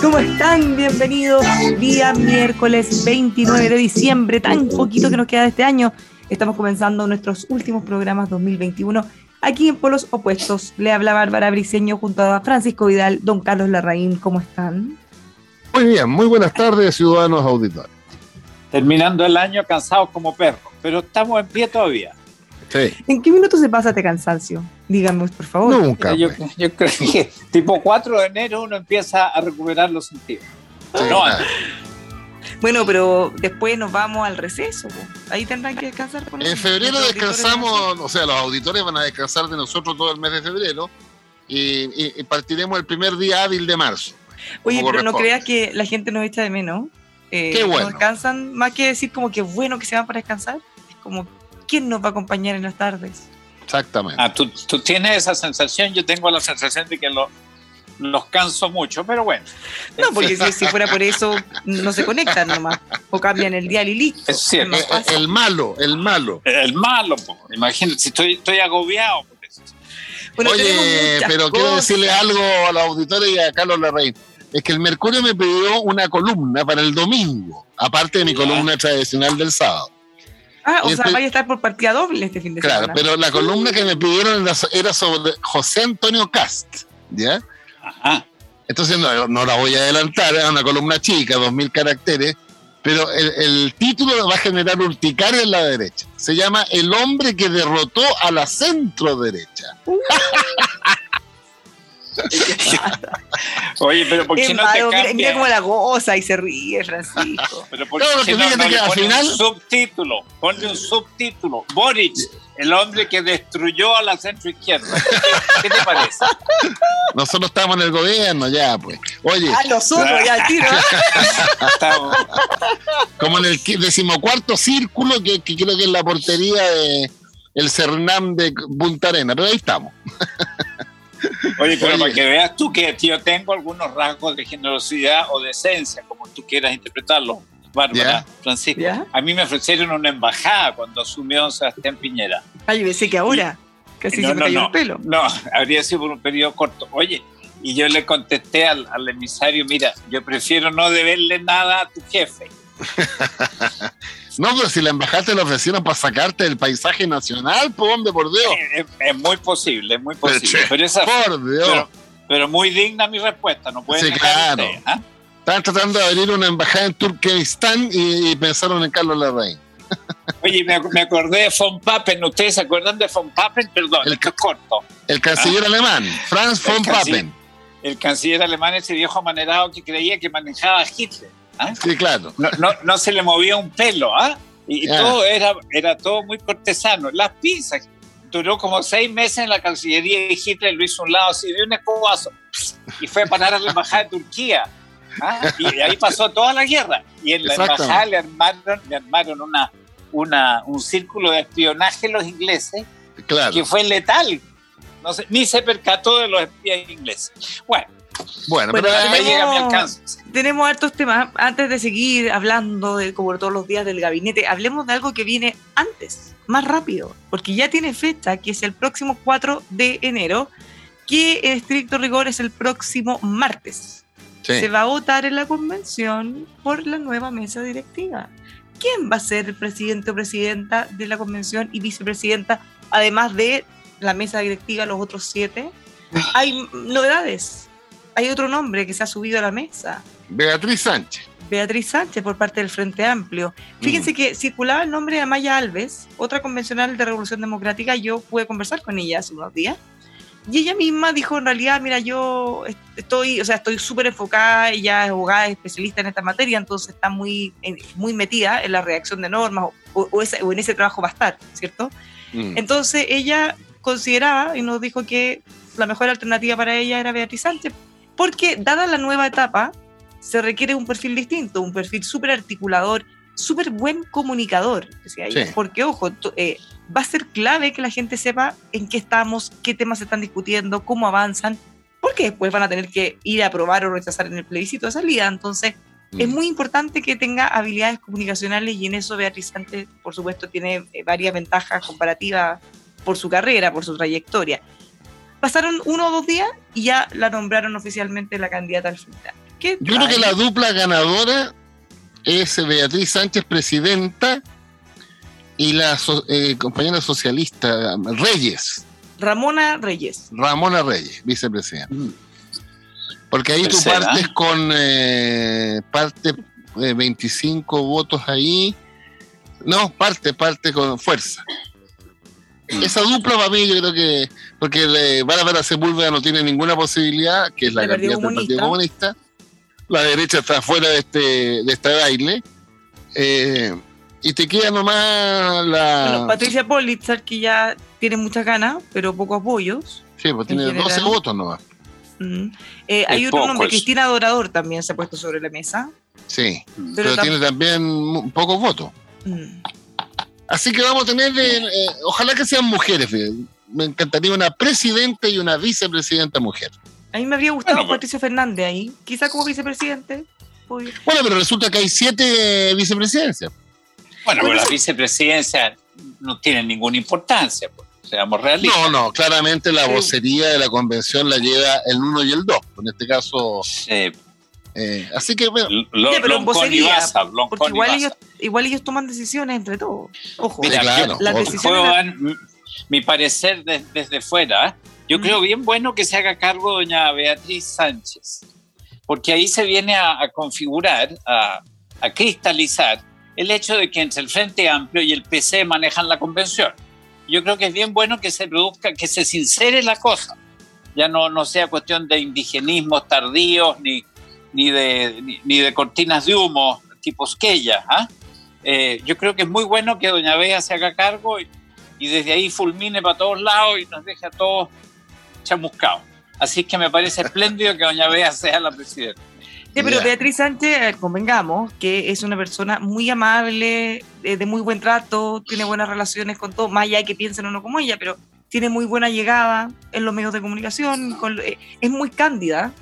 ¿cómo están? Bienvenidos. Día miércoles 29 de diciembre, tan poquito que nos queda de este año. Estamos comenzando nuestros últimos programas 2021 aquí en Polos Opuestos. Le habla Bárbara Briceño junto a Francisco Vidal, don Carlos Larraín. ¿Cómo están? Muy bien, muy buenas tardes, ciudadanos auditores. Terminando el año cansados como perros, pero estamos en pie todavía. ¿En qué minutos se pasa este cansancio? Díganme, por favor. Nunca. Yo, yo, creo que tipo 4 de enero uno empieza a recuperar los sentidos. Bueno, pero después nos vamos al receso. Ahí tendrán que descansar. en febrero descansamos, o sea, los auditores van a descansar de nosotros todo el mes de febrero y, partiremos el primer día hábil de marzo. Oye, pero no creas que la gente nos echa de menos. Eh, Qué bueno. descansan, más que decir como que bueno que se van para descansar, es como ¿quién nos va a acompañar en las tardes? Exactamente. Ah, ¿tú, tienes esa sensación, yo tengo la sensación de que los canso mucho, pero bueno. No, porque si, fuera por eso, no se conectan nomás, o cambian el dial y listo. Es cierto. El, malo, el malo. El malo, imagínate, si estoy, estoy agobiado. Oye, pero quiero decirle algo a los auditores y a Carlos Larraín. Es que el Mercurio me pidió una columna para el domingo, aparte de mi columna tradicional del sábado. Ah, o sea, vaya a estar por partida doble este fin de semana. Claro, pero la columna que me pidieron era sobre José Antonio Cast, ¿ya? Ajá. Entonces no, no, la voy a adelantar, es una columna chica, dos mil caracteres, pero el, el, título va a generar urticaria en la derecha. Se llama El hombre que derrotó a la centro derecha. Uh. Oye, pero ¿por qué, no te cambia? Mira, cómo la goza y se ríe, Francisco. pero ¿por qué no, no, al final... un subtítulo? Ponle un subtítulo. Boric, el hombre que destruyó a la centro izquierda. ¿Qué te parece? Nosotros estamos en el gobierno ya, pues. Oye. Ah, nosotros ya, tiro. Como en el decimocuarto círculo, que, que creo que es la portería de el Cernam de Punta Arena, pero ahí estamos. Oye, pero para que veas tú que yo tengo algunos rasgos de generosidad o de esencia, como tú quieras interpretarlo, Bárbara, Francisco. A mí me ofrecieron una embajada cuando asumió Sebastián Piñera. Ay, yo pensé que ahora. Casi no, se me cayó el pelo. No, habría sido por un periodo corto. Oye, y yo le contesté al, al emisario, mira, yo prefiero no deberle nada a tu jefe. No, pero si la embajada te lo ofrecieron para sacarte del paisaje nacional, pues hombre, por Dios. Es, muy posible, es muy posible. Pero, esa, por Dios. Pero, muy digna mi respuesta, no puede Sí, claro. ¿ah? Estaban tratando de abrir una embajada en Turkmenistán y, pensaron en Carlos Larraín. Oye, me, acordé de von Papen. ¿Ustedes se acuerdan de von Papen? Perdón, el, corto. El canciller ¿Ah? alemán, Franz von Papen. El canciller alemán, ese viejo manerado que creía que manejaba a Hitler. ¿Ah? Sí, claro. No, no, se le movía un pelo, ¿ah? Y, todo era, era todo muy cortesano. Las pizzas, duró como seis meses en la Cancillería y Hitler lo hizo un lado así de un escobazo y fue a parar a la embajada de Turquía. ¿ah? Y ahí pasó toda la guerra. Y en la embajada le armaron, le armaron una, una, un círculo de espionaje los ingleses que fue letal. No sé, ni se percató de los espías ingleses. Bueno, bueno, pero tenemos, tenemos hartos temas. Antes de seguir hablando de como todos los días del gabinete, hablemos de algo que viene antes, más rápido, porque ya tiene fecha, que es el próximo 4 de enero, que en estricto rigor es el próximo martes. Se va a votar en la convención por la nueva mesa directiva. ¿Quién va a ser el presidente o presidenta de la convención y vicepresidenta, además de la mesa directiva, los otros siete? Hay novedades. Hay otro nombre que se ha subido a la mesa. Beatriz Sánchez. Beatriz Sánchez por parte del Frente Amplio. Fíjense mm. que circulaba el nombre de Amaya Alves, otra convencional de Revolución Democrática. Yo pude conversar con ella hace unos días. Y ella misma dijo, en realidad, mira, yo estoy, o sea, estoy súper enfocada, ella es abogada, especialista en esta materia, entonces está muy, muy metida en la reacción de normas o, en ese trabajo va a estar, ¿cierto? Mm. Entonces ella consideraba y nos dijo que la mejor alternativa para ella era Beatriz Sánchez, porque dada la nueva etapa, se requiere un perfil distinto, un perfil súper articulador, súper buen comunicador. Porque, ojo, eh, va a ser clave que la gente sepa en qué estamos, qué temas se están discutiendo, cómo avanzan, porque después van a tener que ir a aprobar o rechazar en el plebiscito de salida. Entonces, es mm. muy importante que tenga habilidades comunicacionales y en eso Beatriz Sánchez, por supuesto, tiene eh, varias ventajas comparativas por su carrera, por su trayectoria. Pasaron uno o dos días y ya la nombraron oficialmente la candidata al final. Yo creo que la dupla ganadora es Beatriz Sánchez, presidenta, y la eh, compañera socialista Reyes. Ramona Reyes. Ramona Reyes, vicepresidenta. Mm. Porque ahí tú partes con eh, parte 25 eh, votos ahí. No, parte, parte con fuerza. Esa dupla para mí yo creo que, porque Bárbara Sepúlveda no tiene ninguna posibilidad, que es la candidata del Partido Comunista, la derecha está fuera de este, de este baile. Eh, y te queda nomás la. Bueno, Patricia Politzer, que ya tiene muchas ganas, pero pocos apoyos. Sí, pues tiene 12 votos nomás. Mm. Eh, hay otro nombre, Cristina Dorador también se ha puesto sobre la mesa. Sí, pero, tiene también pocos votos. Mm. Así que vamos a tener, eh, ojalá que sean mujeres. Me encantaría una presidenta y una vicepresidenta mujer. A mí me habría gustado Patricio Fernández ahí, quizá como vicepresidente. Bueno, pero resulta que hay siete vicepresidencias. Bueno, pero la vicepresidencia no tiene ninguna importancia, pues, seamos realistas. No, no, claramente la vocería de la convención la lleva el uno y el dos. En este caso. Sí. Eh, así que, bueno. Lo, pero en vocería, porque igual ellos, igual ellos toman decisiones entre todos. Ojo, Mira, claro, las decisiones. mi parecer desde fuera yo creo bien bueno que se haga cargo doña Beatriz Sánchez, porque ahí se viene a, configurar, a, cristalizar el hecho de que entre el Frente Amplio y el PC manejan la convención. Yo creo que es bien bueno que se produzca, que se sincere la cosa. Ya no, no sea cuestión de indigenismos tardíos ni, ni, de, ni, de cortinas de humo tipo Esquella. ¿ah? Eh, yo creo que es muy bueno que doña Bea se haga cargo y, y desde ahí fulmine para todos lados y nos deje a todos chamuscado. Así que me parece espléndido que doña Bea sea la presidenta. Sí, pero Beatriz Sánchez, convengamos, que es una persona muy amable, de, muy buen trato, tiene buenas relaciones con todo, más allá de que piensen o no como ella, pero tiene muy buena llegada en los medios de comunicación, eh, es muy cándida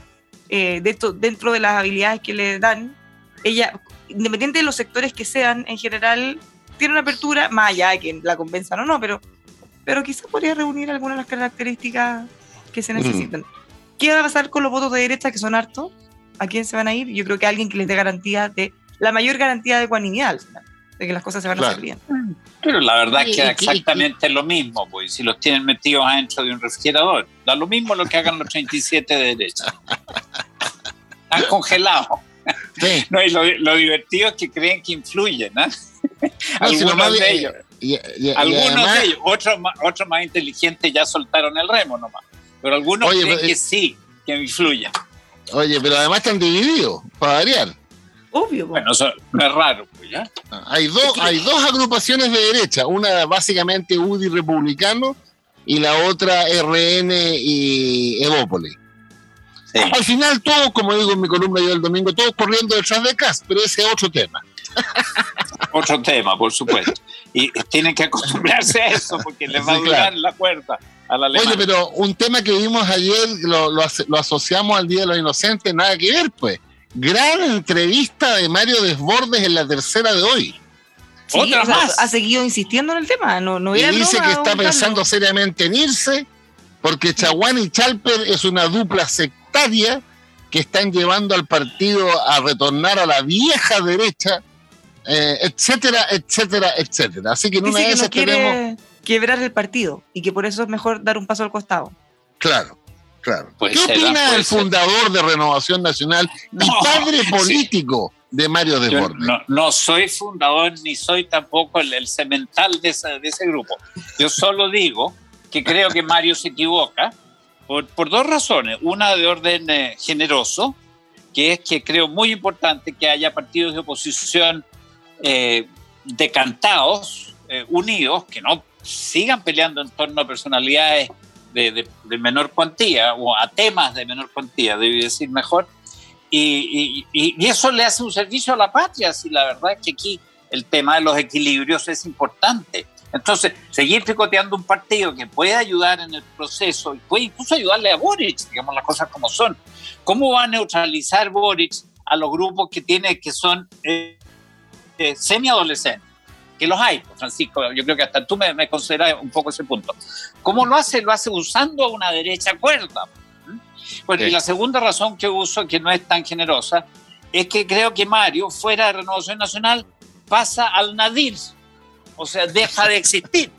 eh, de esto, dentro de las habilidades que le dan. Ella, independiente de los sectores que sean, en general, tiene una apertura, más allá de que la convenzan o no, pero, pero quizás podría reunir algunas de las características que se necesitan. ¿Qué va a pasar con los votos de derecha, que son hartos? ¿A quién se van a ir? Yo creo que alguien que les dé garantía de, la mayor garantía de ecuanimidad, de que las cosas se van a hacer bien. Pero la verdad es que exactamente lo mismo, pues, si los tienen metidos adentro de un refrigerador. Da lo mismo lo que hagan los 37 de derecha. Han congelado. No, y lo, divertido es que creen que influyen, ¿no? Algunos de ellos. Algunos de ellos, otros más, otros más inteligentes ya soltaron el remo nomás pero algunos creen que sí, que influya. Oye, pero además están divididos, para variar. Obvio. Bueno, eso no es raro, pues ya. Hay dos, hay dos agrupaciones de derecha, una básicamente UDI republicano y la otra RN y Evópolis. Al final todos, como digo en mi columna yo el domingo, todos corriendo detrás de CAS, pero ese es otro tema. otro tema, por supuesto. Y tienen que acostumbrarse a eso porque les va a durar la cuerda. Oye, pero un tema que vimos ayer, lo, lo, asociamos al Día de los Inocentes, nada que ver, pues. Gran entrevista de Mario Desbordes en la tercera de hoy. ¿Otra más? Ha seguido insistiendo en el tema. No, no y dice que está pensando seriamente en irse porque Chaguán y Chalper es una dupla sectaria que están llevando al partido a retornar a la vieja derecha, eh, etcétera, etcétera, etcétera. Así que en una vez no tenemos... quebrar el partido y que por eso es mejor dar un paso al costado. Claro. Claro. ¿Qué opina el fundador de Renovación Nacional y padre político de Mario Desbordes? No, no, soy fundador ni soy tampoco el, el cemental de ese, de ese, grupo. Yo solo digo que creo que Mario se equivoca por, por dos razones. Una de orden eh, generoso, que es que creo muy importante que haya partidos de oposición eh, decantados, eh, unidos, que no sigan peleando en torno a personalidades de, menor cuantía o a temas de menor cuantía, debo decir mejor. Y, y, eso le hace un servicio a la patria, si la verdad es que aquí el tema de los equilibrios es importante. Entonces, seguir picoteando un partido que puede ayudar en el proceso y puede incluso ayudarle a Boric, digamos las cosas como son. ¿Cómo va a neutralizar Boric a los grupos que tiene que son eh, eh, semi-adolescentes? Que los hay, pues, Francisco, yo creo que hasta tú me, me, consideras un poco ese punto. ¿Cómo lo hace? Lo hace usando una derecha cuerda. Bueno, y la segunda razón que uso, que no es tan generosa, es que creo que Mario, fuera de Renovación Nacional, pasa al nadir, o sea, deja de existir.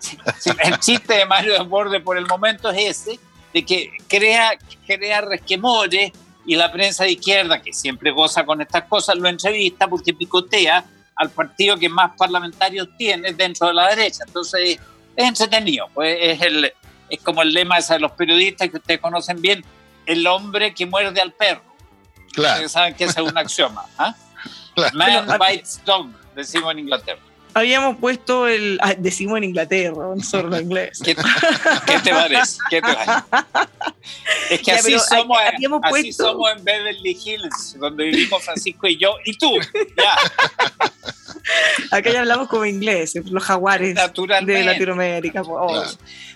El chiste de Mario Desbordes por el momento es ese, de que crea, crea resquemores y la prensa de izquierda, que siempre goza con estas cosas, lo entrevista porque picotea al partido que más parlamentarios tiene dentro de la derecha. Entonces, es entretenido. Pues es, el, es como el lema de los periodistas que ustedes conocen bien, el hombre que muerde al perro. Claro. Ustedes saben que ese es un axioma. ¿ah? Man bites dog, decimos en Inglaterra habíamos puesto el. Ah, decimos en Inglaterra, solo en inglés. ¿Qué, te parece? ¿Qué te parece? Es que así, somos, así somos en Beverly Hills, donde vivimos Francisco y yo, y tú. Ya. Acá ya hablamos como inglés, los jaguares de Latinoamérica.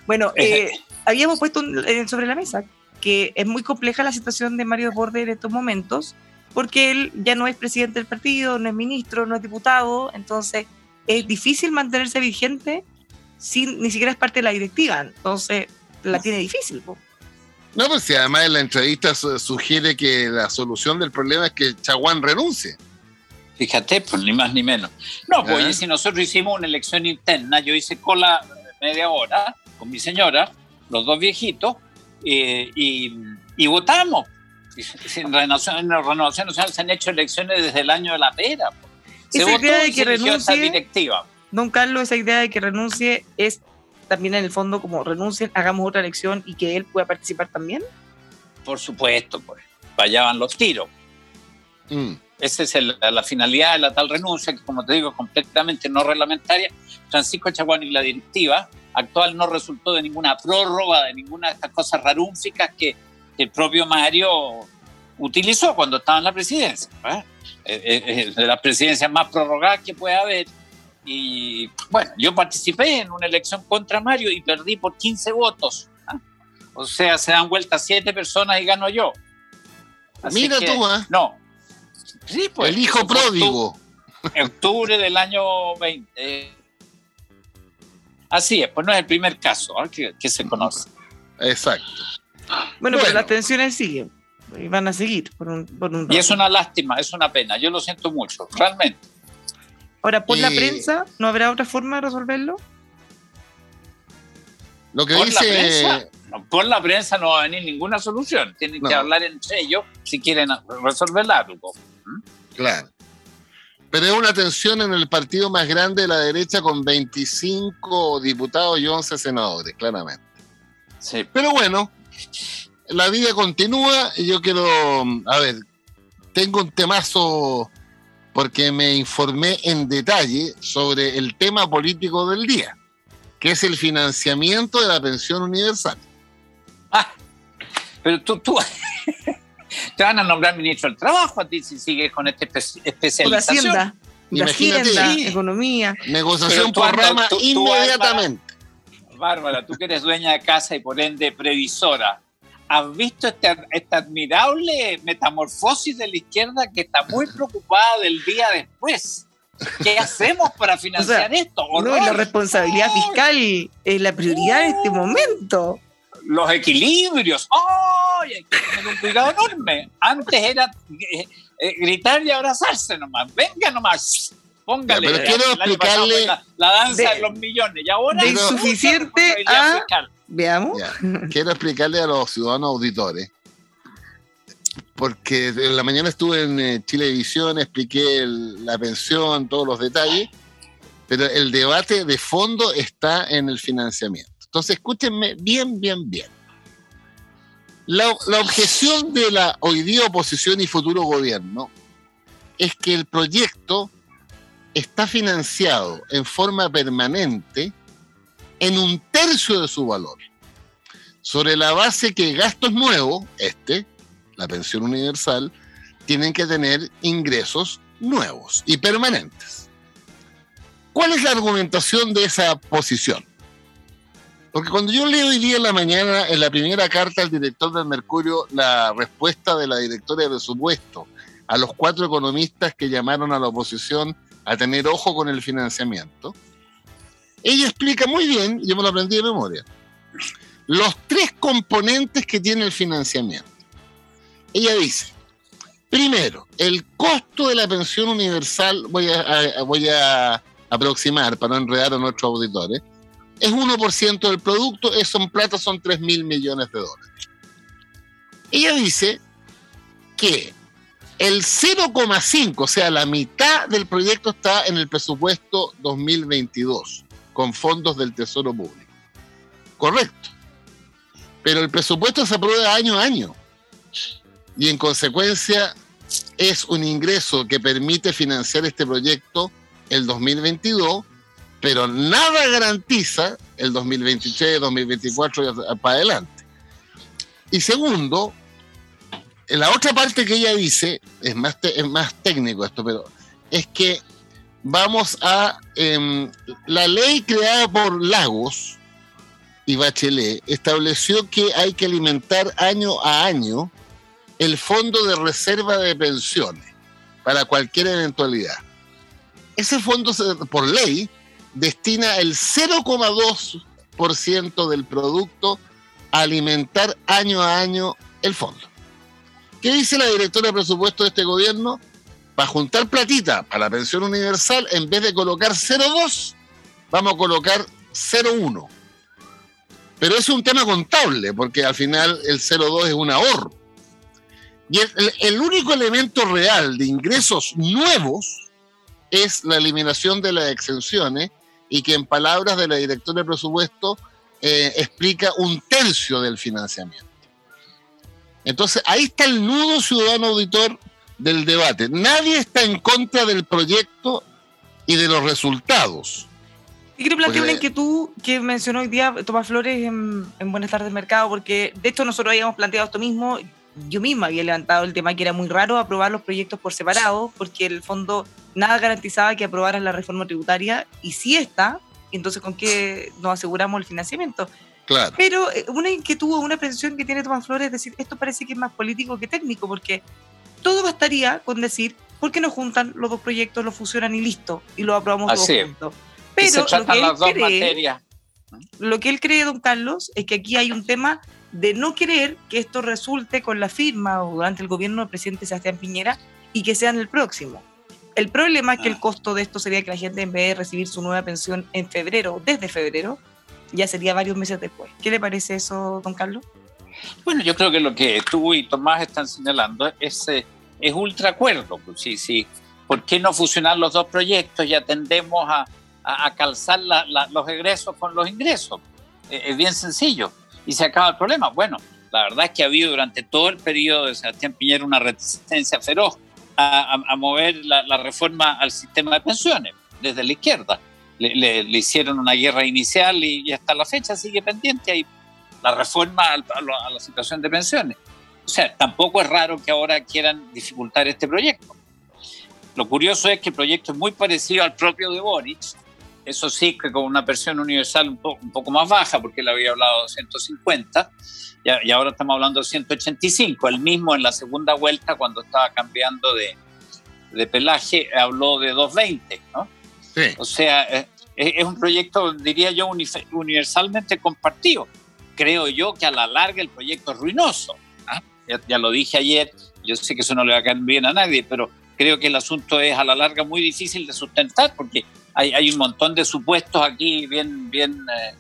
Bueno, eh, habíamos puesto eh, sobre la mesa que es muy compleja la situación de Mario Borde en estos momentos, porque él ya no es presidente del partido, no es ministro, no es diputado, entonces es difícil mantenerse vigente sin ni siquiera es parte de la directiva, entonces la tiene difícil. No, pues si además en la entrevista sugiere que la solución del problema es que Chaguán renuncie. Fíjate, pues ni más ni menos. No, pues ¿Eh? si nosotros hicimos una elección interna, yo hice cola media hora con mi señora, los dos viejitos, eh, y, votamos. En Renovación, en Renovación Nacional se han hecho elecciones desde el año de la pera. Esa idea de que renuncie, directiva. Don Carlos, esa idea de que renuncie es también en el fondo como renuncien, hagamos otra elección y que él pueda participar también. Por supuesto, pues. Vayaban los tiros. Mm. Esa es la finalidad de la tal renuncia, que como te digo, es completamente no reglamentaria. Francisco Chaguán y la directiva actual no resultó de ninguna prórroga, de ninguna de estas cosas rarúnficas que, el propio Mario utilizó cuando estaba en la presidencia. ¿eh? de las presidencias más prorrogadas que puede haber. Y bueno, yo participé en una elección contra Mario y perdí por 15 votos. ¿ah? O sea, se dan vuelta siete personas y gano yo. Mira tú, ¿eh? No. Sí, pues, El hijo pródigo. En octubre del año 20. Así es, pues no es el primer caso ¿ah? que, se conoce. Exacto. Bueno, pero las tensiones siguen y van a seguir por un, por un Y es una lástima, es una pena, yo lo siento mucho, realmente. Ahora, por la prensa, ¿no habrá otra forma de resolverlo? Lo que dice... La prensa, por la prensa no va a venir ninguna solución, tienen que hablar entre ellos si quieren resolver algo. ¿Mm? Claro. Pero es una tensión en el partido más grande de la derecha con 25 diputados y 11 senadores, claramente. Sí. Pero bueno, la vida continúa y yo quiero, a ver, tengo un temazo porque me informé en detalle sobre el tema político del día, que es el financiamiento de la pensión universal. Ah, pero tú, tú te van a nombrar ministro del Trabajo a ti si sigues con esta especialización. La Hacienda, economía. Negociación por rama inmediatamente. Bárbara, tú que eres dueña de casa y por ende previsora, ¿Has visto este, esta admirable metamorfosis de la izquierda que está muy preocupada del día después? ¿Qué hacemos para financiar esto? No, la responsabilidad fiscal es la prioridad en este momento. los equilibrios. ¡Ay! Hay que tener un cuidado enorme. Antes era eh, eh, gritar y abrazarse nomás. Venga nomás. Póngale. pero quiero explicarle. La, danza de, los millones. Y ahora. De insuficiente a. Veamos. Quiero explicarle a los ciudadanos auditores. Porque en la mañana estuve en eh, Chilevisión, expliqué la pensión, todos los detalles, pero el debate de fondo está en el financiamiento. Entonces, escúchenme bien, bien, bien. La, objeción de la hoy día oposición y futuro gobierno es que el proyecto está financiado en forma permanente en un tercio de su valor, sobre la base que gastos nuevos, este, la pensión universal, tienen que tener ingresos nuevos y permanentes. ¿Cuál es la argumentación de esa posición? Porque cuando yo leo hoy día en la mañana, en la primera carta al director del Mercurio, la respuesta de la directora de presupuesto a los cuatro economistas que llamaron a la oposición a tener ojo con el financiamiento, ella explica muy bien, yo me lo aprendí de memoria, los tres componentes que tiene el financiamiento. Ella dice, primero, el costo de la pensión universal, voy a, voy a aproximar para no enredar a nuestros auditores, es 1% del producto, eso en plata son 3 mil millones de dólares. Ella dice que el 0,5, o sea, la mitad del proyecto está en el presupuesto 2022, con fondos del Tesoro Público. Correcto. Pero el presupuesto se aprueba año a año. Y en consecuencia es un ingreso que permite financiar este proyecto el 2022 pero nada garantiza el 2023, 2024 y para adelante. Y segundo, la otra parte que ella dice, es más, es más técnico esto, pero es que vamos a... Em, la ley creada por Lagos y Bachelet estableció que hay que alimentar año a año el fondo de reserva de pensiones para cualquier eventualidad. Ese fondo, por ley, destina el 0,2% del producto a alimentar año a año el fondo. ¿Qué dice la directora de presupuesto de este gobierno? Para juntar platita para la pensión universal, en vez de colocar 0,2, vamos a colocar 0,1. Pero es un tema contable, porque al final el 0,2 es un ahorro. Y el único elemento real de ingresos nuevos es la eliminación de las exenciones y que en palabras de la directora de presupuesto eh, explica un tercio del financiamiento. Entonces, ahí está el nudo ciudadano auditor del debate. Nadie está en contra del proyecto y de los resultados. Y quiero plantear una inquietud que mencionó hoy día Tomás Flores en, en Buenas tardes Mercado, porque de hecho nosotros habíamos planteado esto mismo. Yo misma había levantado el tema que era muy raro aprobar los proyectos por separado, porque el fondo nada garantizaba que aprobaran la reforma tributaria y si está, entonces con qué nos aseguramos el financiamiento. Claro. Pero eh, una inquietud, una presión que tiene Tomás Flores es decir, esto parece que es más político que técnico, porque todo bastaría con decir, ¿por qué no juntan los dos proyectos, los fusionan y listo, y lo aprobamos todos juntos? Pero lo que, él cree, lo que él cree, don Carlos, es que aquí hay un tema de no querer que esto resulte con la firma o durante el gobierno del presidente Sebastián Piñera y que sea en el próximo. El problema es que el ah. costo de esto sería que la gente en vez de recibir su nueva pensión en febrero, desde febrero, ya sería varios meses después. ¿Qué le parece eso, don Carlos? Bueno, yo creo que lo que tú y Tomás están señalando es, eh, es ultra acuerdo. Pues, sí, sí. ¿Por qué no fusionar los dos proyectos y atendemos a, a, calzar los egresos con los ingresos? Eh, es bien sencillo y se acaba el problema. Bueno, la verdad es que ha habido durante todo el periodo de Sebastián Piñera una resistencia feroz a, mover la, reforma al sistema de pensiones desde la izquierda. Le, hicieron una guerra inicial y, hasta la fecha sigue pendiente ahí la reforma a, la, situación de pensiones. O sea, tampoco es raro que ahora quieran dificultar este proyecto. Lo curioso es que el proyecto es muy parecido al propio de Boric, eso sí que con una pensión universal un, un poco más baja, porque él había hablado de 150, y ahora estamos hablando de 185. El mismo en la segunda vuelta, cuando estaba cambiando de, de pelaje, habló de 220, ¿no? O sea, es, un proyecto, diría yo, universalmente compartido. creo yo que a la larga el proyecto es ruinoso. ¿ah? Ya, lo dije ayer, yo sé que eso no le va a caer bien a nadie, pero creo que el asunto es a la larga muy difícil de sustentar porque hay, un montón de supuestos aquí bien, bien eh,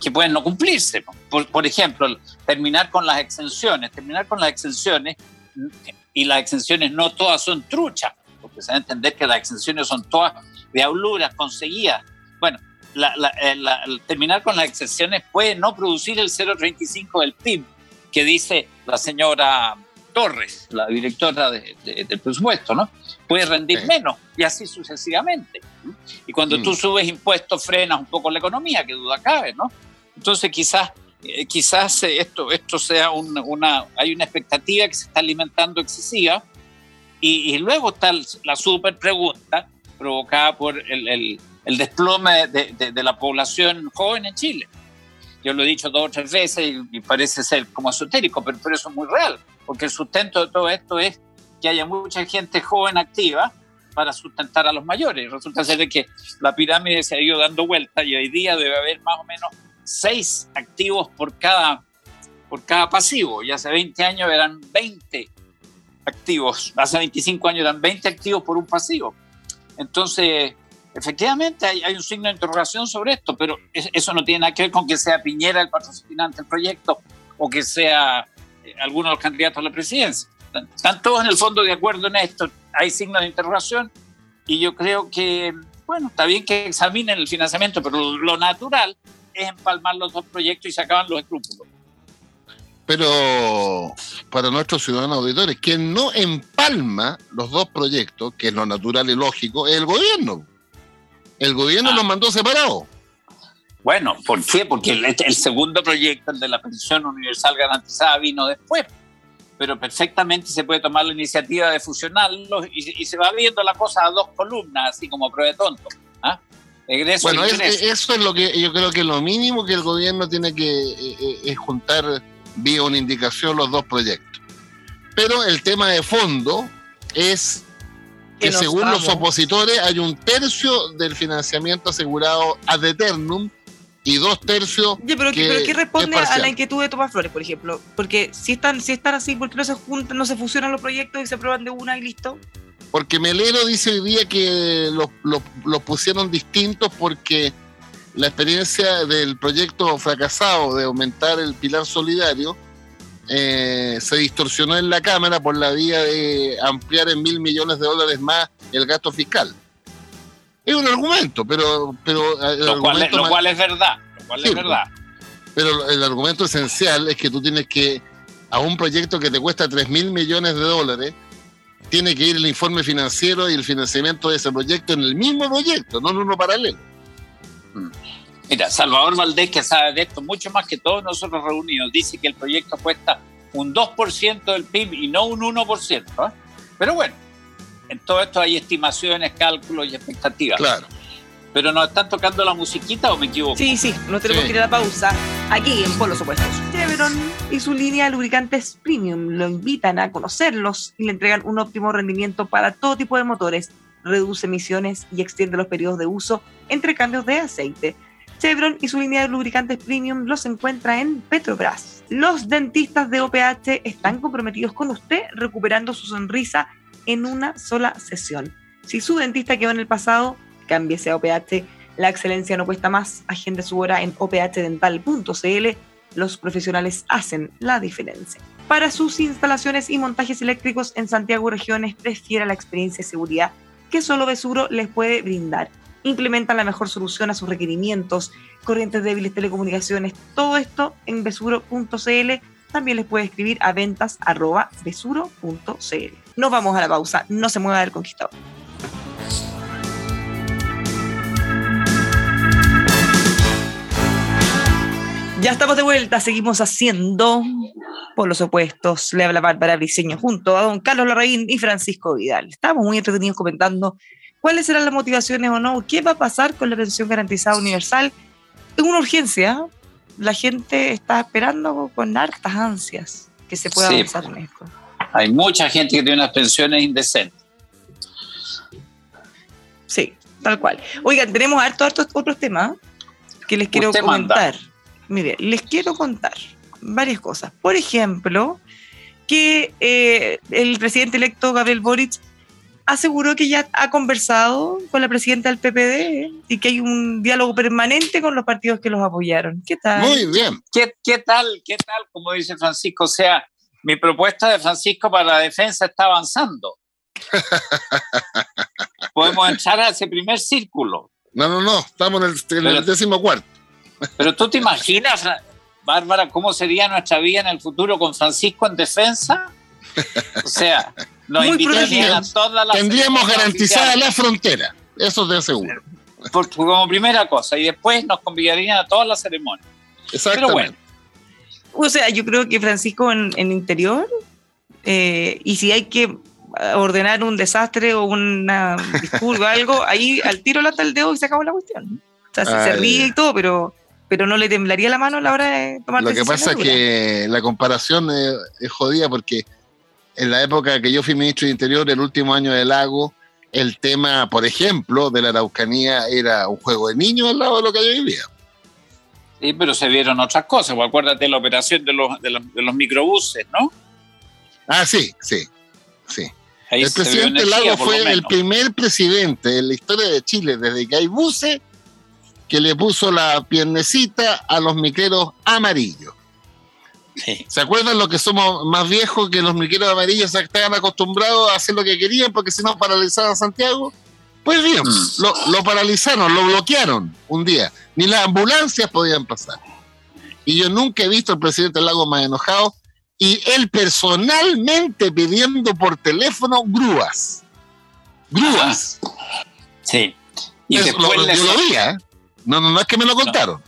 que, pueden no cumplirse. Por, por, ejemplo, terminar con las exenciones. Terminar con las exenciones y las exenciones no todas son truchas, porque se debe entender que las exenciones son todas diabluras conseguidas. Bueno, eh, terminar con las exenciones puede no producir el 0,35 del PIB, que dice la señora Torres, la directora del presupuesto, ¿no? Puede rendir menos y así sucesivamente. Y cuando tú mm. subes impuestos frenas un poco la economía, que duda cabe, ¿no? Entonces quizás eh, quizás esto, esto sea una, hay una expectativa que se está alimentando excesiva y, luego está la super pregunta provocada por el, el, desplome de, de, la población joven en Chile. Yo lo he dicho dos o tres veces y, parece ser como esotérico, pero, pero eso es muy real, porque el sustento de todo esto es que haya mucha gente joven activa para sustentar a los mayores. Resulta ser que la pirámide se ha ido dando vuelta y hoy día debe haber más o menos seis activos por cada, por cada pasivo. Y hace 20 años eran 20 activos, hace 25 años eran 20 activos por un pasivo. Entonces, efectivamente hay, un signo de interrogación sobre esto, pero eso no tiene nada que ver con que sea Piñera el patrocinante del proyecto o que sea eh, alguno de los candidatos a la presidencia. Están todos en el fondo de acuerdo en esto. Hay signos de interrogación y yo creo que, bueno, está bien que examinen el financiamiento, pero lo natural es empalmar los dos proyectos y se acaban los escrúpulos. Pero para nuestros ciudadanos auditores, quien no empalma los dos proyectos, que es lo natural y lógico, es el gobierno. El gobierno ah. los mandó separados. Bueno, ¿por qué? Porque el, segundo proyecto, el de la pensión universal garantizada, vino después. Pero perfectamente se puede tomar la iniciativa de fusionarlos y, se va viendo la cosa a dos columnas, así como pruebe tonto. ¿ah? bueno, eso es lo que yo creo que lo mínimo que el gobierno tiene que eh, eh, es juntar vía una indicación los dos proyectos. Pero el tema de fondo es que, según los opositores hay un tercio del financiamiento asegurado ad eternum y dos tercios. pero, ¿qué responde a la inquietud de Tomás Flores, por ejemplo? Porque si están, si están así, ¿por qué no se juntan, no se fusionan los proyectos y se aprueban de una y listo? Porque Melero dice hoy día que los, pusieron distintos porque la experiencia del proyecto fracasado de aumentar el pilar solidario eh, se distorsionó en la Cámara por la vía de ampliar en mil millones de dólares más el gasto fiscal. Es un argumento, pero... pero lo, cual, es, verdad. Lo cual es verdad. Pero el argumento esencial es que tú tienes que, a un proyecto que te cuesta 3 mil millones de dólares, tiene que ir el informe financiero y el financiamiento de ese proyecto en el mismo proyecto, no en uno paralelo. Mira, Salvador Valdés, que sabe de esto mucho más que todos nosotros reunidos, dice que el proyecto cuesta un 2% del PIB y no un 1%. ¿eh? Pero bueno, en todo esto hay estimaciones, cálculos y expectativas. Claro. Pero nos están tocando la musiquita o me equivoco? Sí, sí, no tenemos que ir a la pausa. Aquí en Polos Opuestos. Chevron y su línea de lubricantes premium lo invitan a conocerlos y le entregan un óptimo rendimiento para todo tipo de motores, reduce emisiones y extiende los periodos de uso entre cambios de aceite. Chevron y su línea de lubricantes premium los encuentra en Petrobras. Los dentistas de OPH están comprometidos con usted recuperando su sonrisa en una sola sesión. Si su dentista quedó en el pasado, cámbiese a OPH. La excelencia no cuesta más. Agende su hora en ophdental.cl. Los profesionales hacen la diferencia. Para sus instalaciones y montajes eléctricos en Santiago Regiones, prefiera la experiencia y seguridad que solo Besuro les puede brindar. Implementan la mejor solución a sus requerimientos, corrientes débiles, telecomunicaciones, todo esto en besuro.cl. También les puede escribir a ventas Nos vamos a la pausa, no se mueva del conquistador. Ya estamos de vuelta, seguimos haciendo por los opuestos. Le habla Bárbara Briceño junto a don Carlos Larraín y Francisco Vidal. Estamos muy entretenidos comentando cuáles serán las motivaciones o no, qué va a pasar con la pensión garantizada universal. Es una urgencia. La gente está esperando con hartas ansias que se pueda avanzar en esto. Hay mucha gente que tiene unas pensiones indecentes. Sí, tal cual. Oigan, tenemos hartos, hartos otros temas que les quiero comentar. mire, les quiero contar varias cosas. Por ejemplo, que eh, el presidente electo Gabriel Boric aseguró que ya ha conversado con la presidenta del PPD y que hay un diálogo permanente con los partidos que los apoyaron. ¿Qué tal? Muy bien. ¿Qué, qué tal? ¿Qué tal? Como dice Francisco, o sea, mi propuesta de Francisco para la defensa está avanzando. Podemos entrar a ese primer círculo. No, no, no, estamos en el, en Pero- el décimo cuarto. Pero tú te imaginas, Bárbara, cómo sería nuestra vida en el futuro con Francisco en defensa? O sea, Muy invitarían a todas las Tendríamos garantizada la frontera, eso te aseguro. como primera cosa, y después nos convidarían a todas las ceremonias. Exactamente. bueno. O sea, yo creo que Francisco en, en interior, eh, y si hay que ordenar un desastre o una disculpa o algo, ahí al tiro lata el dedo y se acabó la cuestión. O sea, si se ríe y todo, pero, pero no le temblaría la mano a la hora de tomar Lo que pasa es que la comparación es, es jodida porque en la época que yo fui ministro de Interior, el último año del lago, el tema, por ejemplo, de la Araucanía era un juego de niños al lado de lo que yo vivía. Sí, pero se vieron otras cosas. pues acuérdate de la operación de los, de los, de los microbuses, ¿no? Ah, sí, sí, sí. Ahí el presidente energía, Lago fue el primer presidente en la historia de Chile, desde que hay buses, que le puso la piernecita a los miqueros amarillos. Sí. ¿Se acuerdan los que somos más viejos que los miqueros amarillos estaban acostumbrados a hacer lo que querían porque si no paralizaban a Santiago? Pues bien, Mm. lo, lo paralizaron, lo bloquearon un día. Ni las ambulancias podían pasar. Y yo nunca he visto al presidente Lago más enojado y él personalmente pidiendo por teléfono grúas. Grúas. Sí. Y Eso después, lo- yo lo vi, ¿eh? No, no, no es que me lo contaron.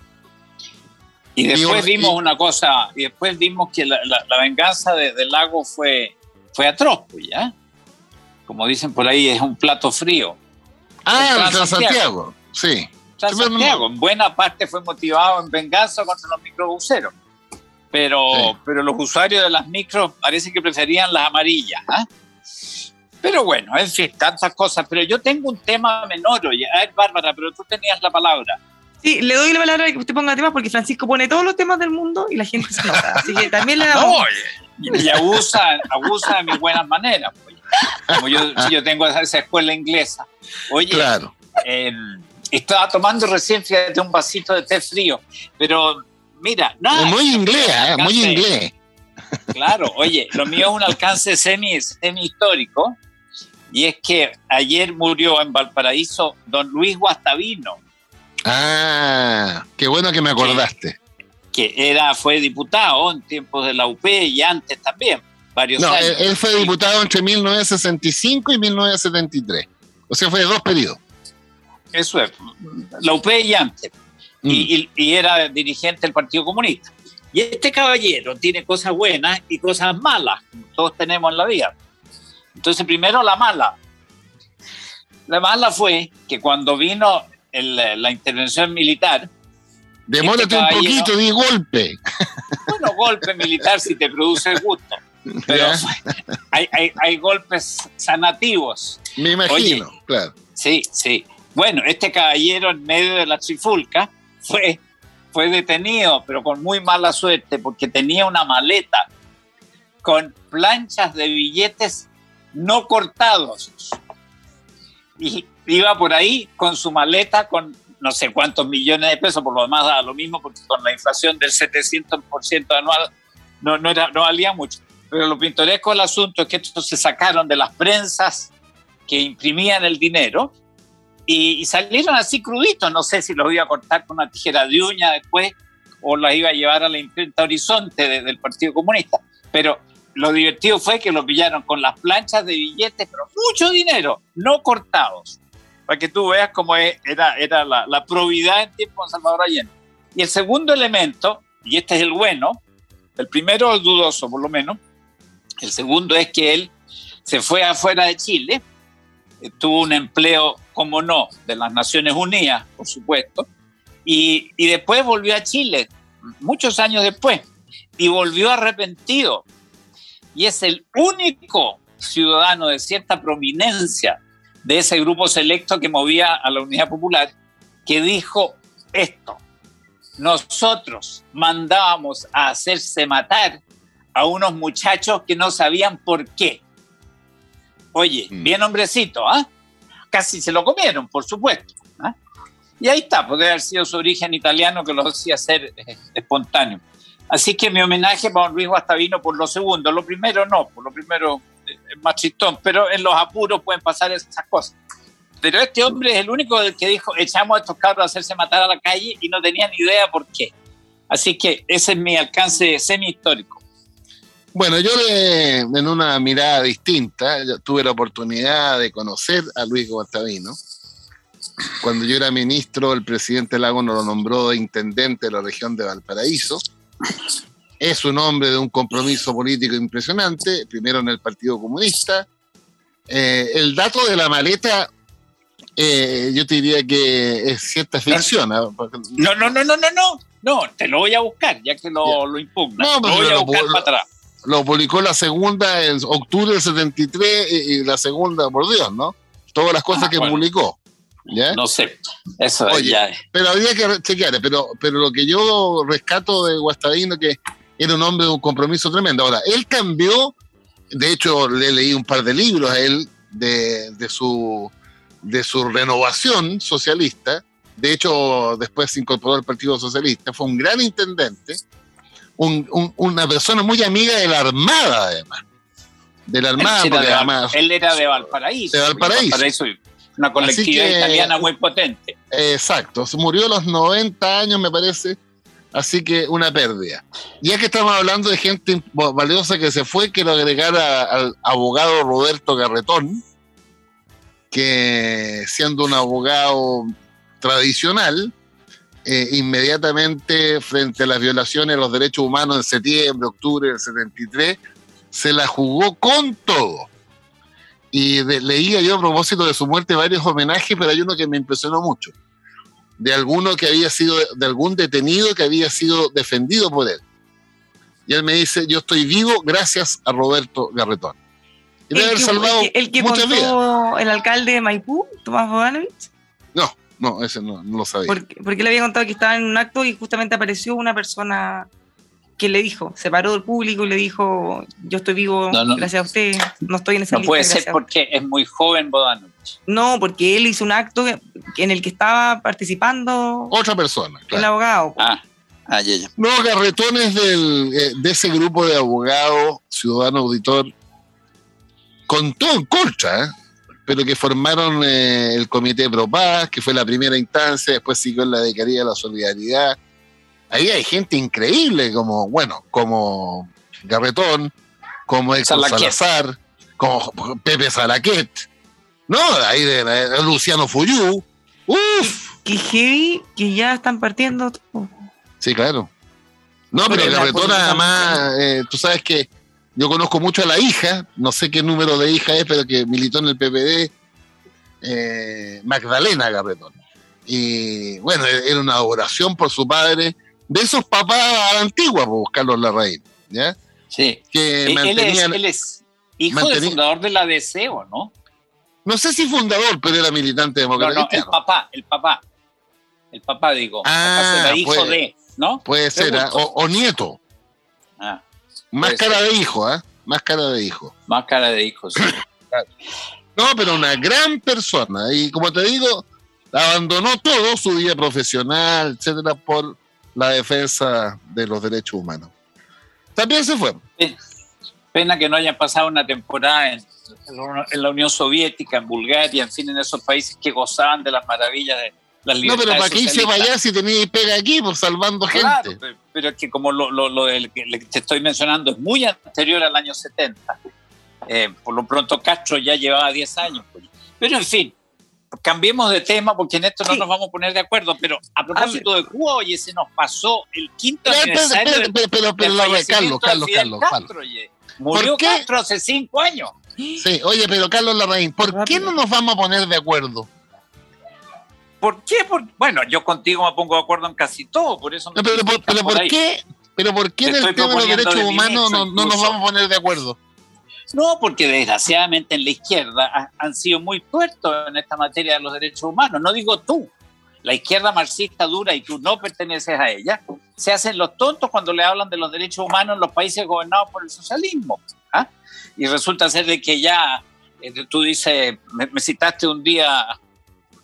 Y después y- vimos una cosa, y después vimos que la, la- la venganza de, de Lago fue, fue atroz, pues, ¿ya? Como dicen por ahí, es un plato frío. Ah, El. Santiago. Sí. Transantiago, en buena parte fue motivado en venganza contra los microbuseros. Pero, Sí. pero los usuarios de las micros parece que preferían las amarillas. ¿ah? Pero bueno, en fin, tantas cosas. Pero yo tengo un tema menor, oye. A ver, Bárbara, pero tú tenías la palabra. Sí, le doy la palabra a que usted ponga temas porque Francisco pone todos los temas del mundo y la gente se nota. Así que también le No, damos. oye, y abusa, abusa de mis buenas maneras. oye. Como yo, yo tengo esa, escuela inglesa. Oye, Claro. eh, estaba tomando recién, fíjate, un vasito de té frío. Pero mira, nada. Muy inglés, ¿eh? muy inglés. Claro, oye, lo mío es un alcance semi, semi histórico. Y es que ayer murió en Valparaíso don Luis Guastavino, Ah, qué bueno que me acordaste. que era, fue diputado en tiempos de la UP y antes también, varios No, años. él, él fue diputado entre 1965 y 1973. O sea, fue de dos periodos. Eso es, la UP y antes. Mm. Y, y- y era dirigente del Partido Comunista. Y este caballero tiene cosas buenas y cosas malas, como todos tenemos en la vida. Entonces, primero la mala. La mala fue que cuando vino el- la intervención militar, Demórate Este un poquito, di golpe. bueno, golpe militar si te produce gusto, pero hay, hay- hay golpes sanativos. Me imagino, claro. Sí, sí. Bueno, este caballero en medio de la trifulca fue, fue detenido, pero con muy mala suerte, porque tenía una maleta con planchas de billetes no cortados. Y iba por ahí con su maleta con no sé cuántos millones de pesos, por lo demás da lo mismo, porque con la inflación del 700% anual no, no, era, no valía mucho. Pero lo pintoresco del asunto es que estos se sacaron de las prensas que imprimían el dinero y, y salieron así cruditos. No sé si los iba a cortar con una tijera de uña después o las iba a llevar a la imprenta Horizonte de- del Partido Comunista. Pero lo divertido fue que lo pillaron con las planchas de billetes, pero mucho dinero, no cortados. Para que tú veas cómo era la, la probidad en tiempo de Salvador Allende. Y el segundo elemento, y este es el bueno, el primero es dudoso por lo menos, el segundo es que él se fue afuera de Chile, eh, tuvo un empleo, como no, de las Naciones Unidas, por supuesto, y, y después volvió a Chile, muchos años después, y volvió arrepentido. Y es el único ciudadano de cierta prominencia de ese grupo selecto que movía a la Unidad Popular que dijo esto. nosotros mandábamos a hacerse matar a unos muchachos que no sabían por qué. Oye, mm. bien hombrecito, ¿ah? Casi se lo comieron, por supuesto. ¿ah? Y ahí está, puede haber sido su origen italiano que lo hacía ser eh, espontáneo. Así que mi homenaje para Luis Guastavino por lo segundo. Lo primero no, por lo primero eh, más chistón, pero en los apuros pueden pasar esas cosas. Pero este hombre es el único que dijo, echamos a estos cabros a hacerse matar a la calle y no tenía ni idea por qué. Así que ese es mi alcance semi-histórico. Bueno, yo en una mirada distinta tuve la oportunidad de conocer a Luis Guastavino. Cuando yo era ministro, el presidente Lago nos lo nombró intendente de la región de Valparaíso. Es un hombre de un compromiso político impresionante, primero en el Partido Comunista. Eh, el dato de la maleta eh, yo te diría que es cierta ficción. ¿ah? No, no, no, no, no, no, no, te lo voy a buscar, ya que lo, lo impugna. No, lo voy a buscar para atrás. Lo publicó la segunda en octubre del 73 y, la segunda, por Dios, ¿no? Todas las cosas ah, que publicó. ¿ya? No sé, eso ya es. Pero habría que chequear, pero, pero lo que yo rescato de Guastavino que era un hombre de un compromiso tremendo. Ahora, él cambió, de hecho le leí un par de libros a él de, de su de su renovación socialista, de hecho después se incorporó al Partido Socialista, fue un gran intendente, una persona muy amiga de la Armada además, de la Armada. Él era, de, él era de Valparaíso. De Valparaíso. una colectividad italiana muy potente. Exacto, se murió a los 90 años me parece, así que una pérdida. Ya que estamos hablando de gente valiosa que se fue, quiero agregar al abogado Roberto Garretón, que siendo un abogado tradicional, eh, inmediatamente frente a las violaciones de los derechos humanos en septiembre, octubre del 73, se la jugó con todo. Y leía yo a propósito de su muerte varios homenajes, pero hay uno que me impresionó mucho, de alguno que había sido, de algún detenido que había sido defendido por él. Y él me dice, yo estoy vivo gracias a Roberto Garretón el que, contó el alcalde de Maipú, Tomás Bodanovich. No, no, ese no, no lo sabía. Porque, porque le había contado que estaba en un acto y justamente apareció una persona que le dijo, se paró del público y le dijo, yo estoy vivo gracias a usted, no estoy en esa No puede ser porque es muy joven Bodanovich. No, porque él hizo un acto en el que estaba participando... Otra persona. El abogado. Ah. Ah, No, Garretón es del, eh, de ese grupo de abogados, ciudadano auditor, con todo en contra, ¿eh? pero que formaron eh, el Comité Pro Paz, que fue la primera instancia, después siguió en la Decaría de la Solidaridad. Ahí hay gente increíble, como, bueno, como Garretón, como Héctor Salazar, como Pepe Salaquet, ¿no? Ahí de, Luciano Fuyú. ¡Uf! Que heavy, que ya están partiendo. Sí, claro. No, pero, Garretón además, eh, tú sabes que yo conozco mucho a la hija, no sé qué número de hija es, pero que militó en el PPD, eh, Magdalena Garretón. Y bueno, era una adoración por su padre, de esos papás a la antigua, pues, Carlos Larraín, ¿ya? Sí. Que él, es, hijo del fundador de la DCO, ¿no? No sé si fundador, pero era militante demócrata. No, no, el papá, el papá. El papá, digo. Ah, hijo de, ¿no? Puede ser, ¿ah? o, nieto. Ah. Más cara de hijo, ¿eh? Más cara de hijo. Más cara de hijo, sí. no, pero una gran persona. Y como te digo, abandonó todo su vida profesional, etcétera, por la defensa de los derechos humanos. También se fue. Pena que no hayan pasado una temporada en, en la Unión Soviética, en Bulgaria, en fin, en esos países que gozaban de las maravillas de, no, pero ¿para qué irse para allá si tenéis pega aquí, por salvando gente? Pero, es que como lo, lo, del que te estoy mencionando es muy anterior al año 70. Eh, por lo pronto Castro ya llevaba 10 años. Pues. Pero en fin, cambiemos de tema porque en esto no nos vamos a poner de acuerdo. Pero a propósito de Cuba, oye, se nos pasó el quinto aniversario pero, pero, pero, Carlos, Carlos, Carlos, Castro, Murió Castro hace cinco años. Sí, oye, pero Carlos Larraín, ¿por qué no nos vamos a poner de acuerdo? ¿Por qué? bueno, yo contigo me pongo de acuerdo en casi todo, por eso... No, pero, por, qué? ¿Pero por qué en el tema de los derechos humanos no, nos vamos a poner de acuerdo? No, porque desgraciadamente en la izquierda han sido muy puertos en esta materia de los derechos humanos. No digo tú. la izquierda marxista dura y tú no perteneces a ella, se hacen los tontos cuando le hablan de los derechos humanos en los países gobernados por el socialismo. ¿ah? Y resulta ser de que ya, eh, tú dices, me, citaste un día,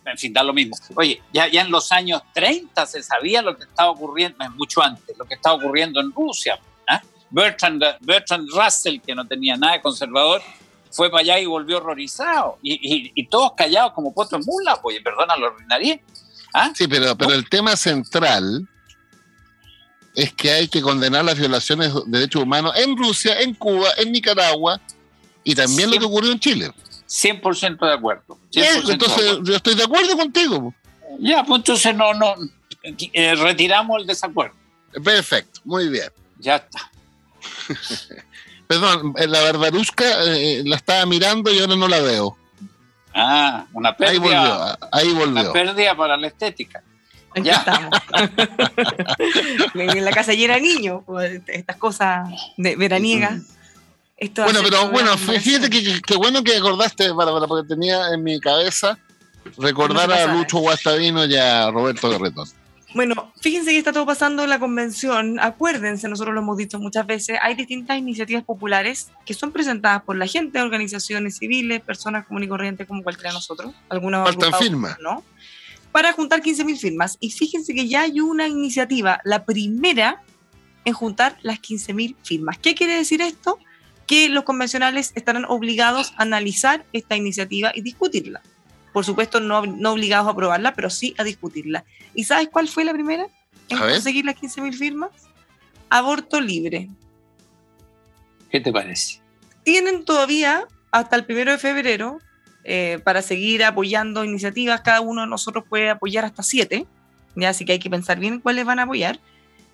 en fin, da lo mismo. Oye, ya, ya en los años 30 se sabía lo que estaba ocurriendo, mucho antes, lo que estaba ocurriendo en Rusia. ¿ah? Bertrand, Bertrand Russell, que no tenía nada de conservador, fue para allá y volvió horrorizado. Y, todos callados como potro en mula, oye, perdona, lo arruinaría. ¿Ah? Sí, pero, pero el tema central es que hay que condenar las violaciones de derechos humanos en Rusia, en Cuba, en Nicaragua y también lo que ocurrió en Chile. 100% de acuerdo. entonces, yo estoy de acuerdo contigo. Ya, pues entonces no, no, eh, retiramos el desacuerdo. Perfecto, muy bien. Ya está. Perdón, eh, la barbarusca eh, la estaba mirando y ahora no la veo. Ah, una pérdida. Ahí volvió, ahí volvió. Una pérdida para la estética. Aquí ya. estamos. en la casa llena de niños, pues, estas cosas de veraniegas. bueno, pero bueno, fíjate que, bueno que acordaste, Bárbara, porque tenía en mi cabeza recordar a Lucho Guastavino y a Roberto Garretón. Bueno, fíjense que está todo pasando en la convención. Acuérdense, nosotros lo hemos dicho muchas veces, hay distintas iniciativas populares que son presentadas por la gente, organizaciones civiles, personas comunes y corrientes como cualquiera de nosotros. Algunas Faltan firmas. ¿no? Para juntar 15.000 firmas. Y fíjense que ya hay una iniciativa, la primera en juntar las 15.000 firmas. ¿Qué quiere decir esto? Que los convencionales estarán obligados a analizar esta iniciativa y discutirla por supuesto no, no obligados a aprobarla, pero sí a discutirla. ¿Y sabes cuál fue la primera en conseguir las 15.000 firmas? Aborto libre. ¿Qué te parece? Tienen todavía hasta el primero de febrero eh, para seguir apoyando iniciativas. Cada uno de nosotros puede apoyar hasta siete, ¿ya? así que hay que pensar bien cuáles van a apoyar.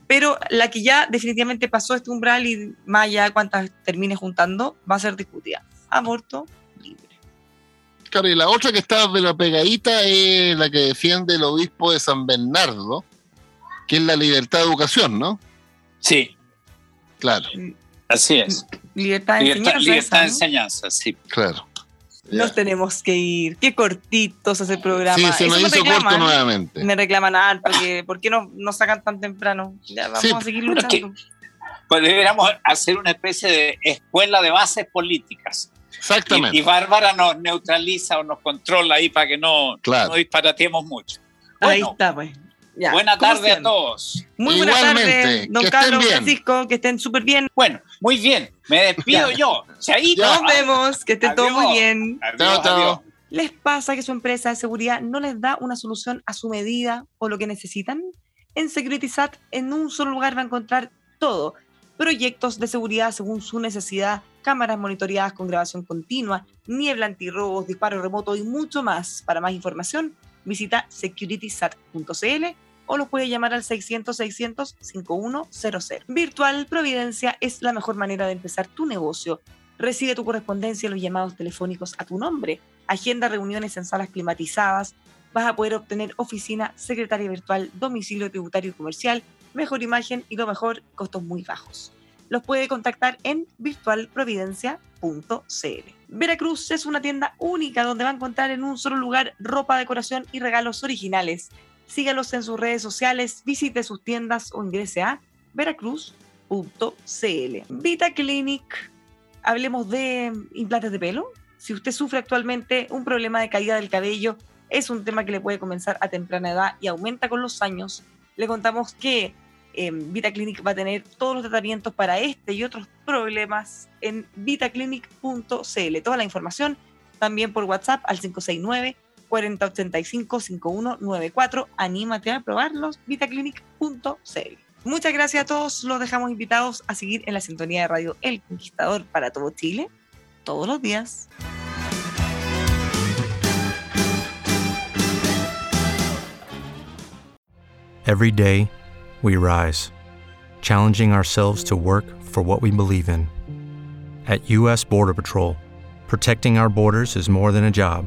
Pero la que ya definitivamente pasó este umbral y más allá cuántas termine juntando, va a ser discutida. Aborto Claro, y la otra que está de la pegadita es la que defiende el obispo de San Bernardo, que es la libertad de educación, ¿no? Sí. Claro. Así es. Libertad de enseñanza. Libertad de enseñanza, sí. Claro. Nos tenemos que ir. Qué cortitos ese programa. Sí, se nos hizo corto nuevamente. Me reclaman alto, que ¿por qué no nos sacan tan temprano? Ya vamos a seguir luchando. Pues deberíamos hacer una especie de escuela de bases políticas Exactamente. Y, Bárbara nos neutraliza o nos controla ahí para que no, no disparatemos mucho. ahí está, pues. Buena tarde a todos. Muy buena tarde, don Carlos Francisco, que estén súper bien. Bueno, muy bien. Me despido yo. Nos vemos, que estén todos muy bien. Adiós, ¿Les pasa que su empresa de seguridad no les da una solución a su medida o lo que necesitan? En SecuritySat, en un solo lugar va a encontrar todo. Proyectos de seguridad según su necesidad cámaras monitoreadas con grabación continua, niebla antirrobos, disparo remoto y mucho más. Para más información, visita securitysat.cl o lo puede llamar al 600-600-5100. Virtual Providencia es la mejor manera de empezar tu negocio. Recibe tu correspondencia y los llamados telefónicos a tu nombre. Agenda reuniones en salas climatizadas. Vas a poder obtener oficina, secretaria virtual, domicilio tributario y comercial, mejor imagen y lo mejor, costos muy bajos los puede contactar en virtualprovidencia.cl. Veracruz es una tienda única donde va a encontrar en un solo lugar ropa, decoración y regalos originales. Sígalos en sus redes sociales, visite sus tiendas o ingrese a veracruz.cl. Vita Clinic, hablemos de implantes de pelo. Si usted sufre actualmente un problema de caída del cabello, es un tema que le puede comenzar a temprana edad y aumenta con los años. Le contamos que Vita VitaClinic va a tener todos los tratamientos para este y otros problemas en vitaclinic.cl. Toda la información también por WhatsApp al 569 4085 5194. Anímate a probarlos, vitaclinic.cl. Muchas gracias a todos. Los dejamos invitados a seguir en la sintonía de radio El Conquistador para todo Chile todos los días. Every day we rise, challenging ourselves to work for what we believe in. At U.S. Border Patrol, protecting our borders is more than a job,